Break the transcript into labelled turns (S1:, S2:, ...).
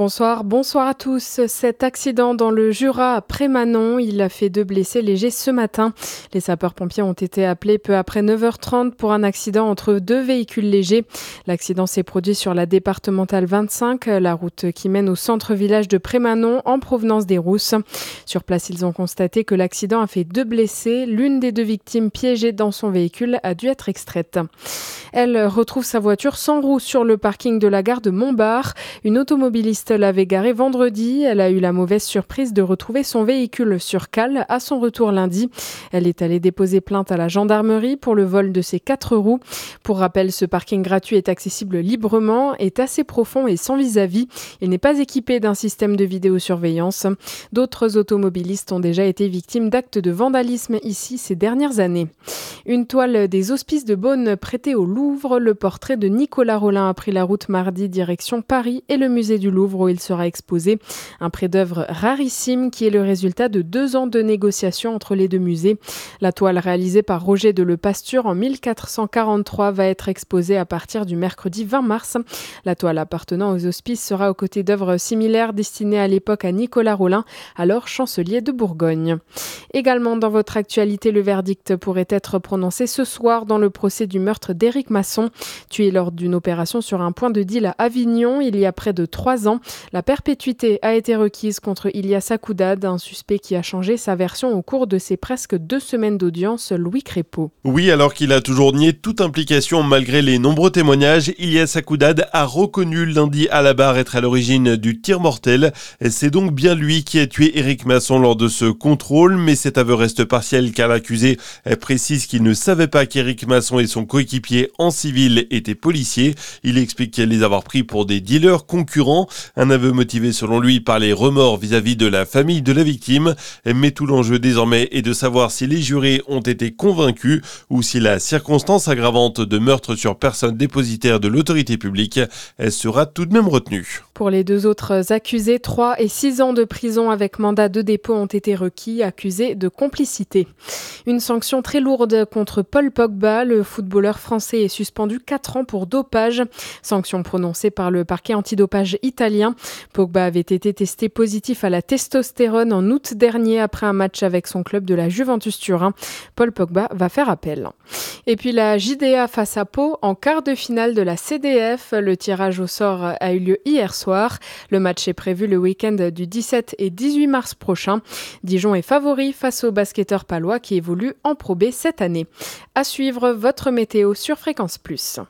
S1: Bonsoir, bonsoir à tous. Cet accident dans le Jura à Prémanon, il a fait deux blessés légers ce matin. Les sapeurs-pompiers ont été appelés peu après 9h30 pour un accident entre deux véhicules légers. L'accident s'est produit sur la départementale 25, la route qui mène au centre-village de Prémanon en provenance des Rousses. Sur place, ils ont constaté que l'accident a fait deux blessés. L'une des deux victimes piégées dans son véhicule a dû être extraite. Elle retrouve sa voiture sans roue sur le parking de la gare de Montbard. Une automobiliste l'avait garée vendredi. Elle a eu la mauvaise surprise de retrouver son véhicule sur cale à son retour lundi. Elle est allée déposer plainte à la gendarmerie pour le vol de ses quatre roues. Pour rappel, ce parking gratuit est accessible librement, est assez profond et sans vis-à-vis. Il n'est pas équipé d'un système de vidéosurveillance. D'autres automobilistes ont déjà été victimes d'actes de vandalisme ici ces dernières années. Une toile des hospices de Beaune prêtée au Louvre. Le portrait de Nicolas Rollin a pris la route mardi direction Paris et le musée du Louvre où il sera exposé. Un prêt-d'œuvre rarissime qui est le résultat de deux ans de négociations entre les deux musées. La toile réalisée par Roger de Le Pasture en 1443 va être exposée à partir du mercredi 20 mars. La toile appartenant aux hospices sera aux côtés d'œuvres similaires destinées à l'époque à Nicolas Rollin, alors chancelier de Bourgogne. Également dans votre actualité, le verdict pourrait être prononcé ce soir dans le procès du meurtre d'Éric Masson, tué lors d'une opération sur un point de deal à Avignon il y a près de trois ans. La perpétuité a été requise contre Ilyas Akoudad, un suspect qui a changé sa version au cours de ses presque deux semaines d'audience, Louis Crépeau.
S2: Oui, alors qu'il a toujours nié toute implication malgré les nombreux témoignages, Ilyas Akoudad a reconnu lundi à la barre être à l'origine du tir mortel. C'est donc bien lui qui a tué Éric Masson lors de ce contrôle, mais cet aveu reste partiel car l'accusé précise qu'il ne savait pas qu'Éric Masson et son coéquipier en civil étaient policiers. Il explique les avoir pris pour des dealers concurrents. Un aveu motivé selon lui par les remords vis-à-vis de la famille de la victime. Mais tout l'enjeu désormais est de savoir si les jurés ont été convaincus ou si la circonstance aggravante de meurtre sur personne dépositaire de l'autorité publique sera tout de même retenue.
S1: Pour les deux autres accusés, 3 et 6 ans de prison avec mandat de dépôt ont été requis, accusés de complicité. Une sanction très lourde contre Paul Pogba, le footballeur français est suspendu 4 ans pour dopage. Sanction prononcée par le parquet antidopage italien Pogba avait été testé positif à la testostérone en août dernier après un match avec son club de la Juventus Turin. Paul Pogba va faire appel. Et puis la JDA face à Pau en quart de finale de la CDF. Le tirage au sort a eu lieu hier Le match est prévu le week-end du 17 et 18 mars prochain. Dijon est favori face au basketteur palois qui évolue en Pro cette année. À suivre votre météo sur Fréquence Plus.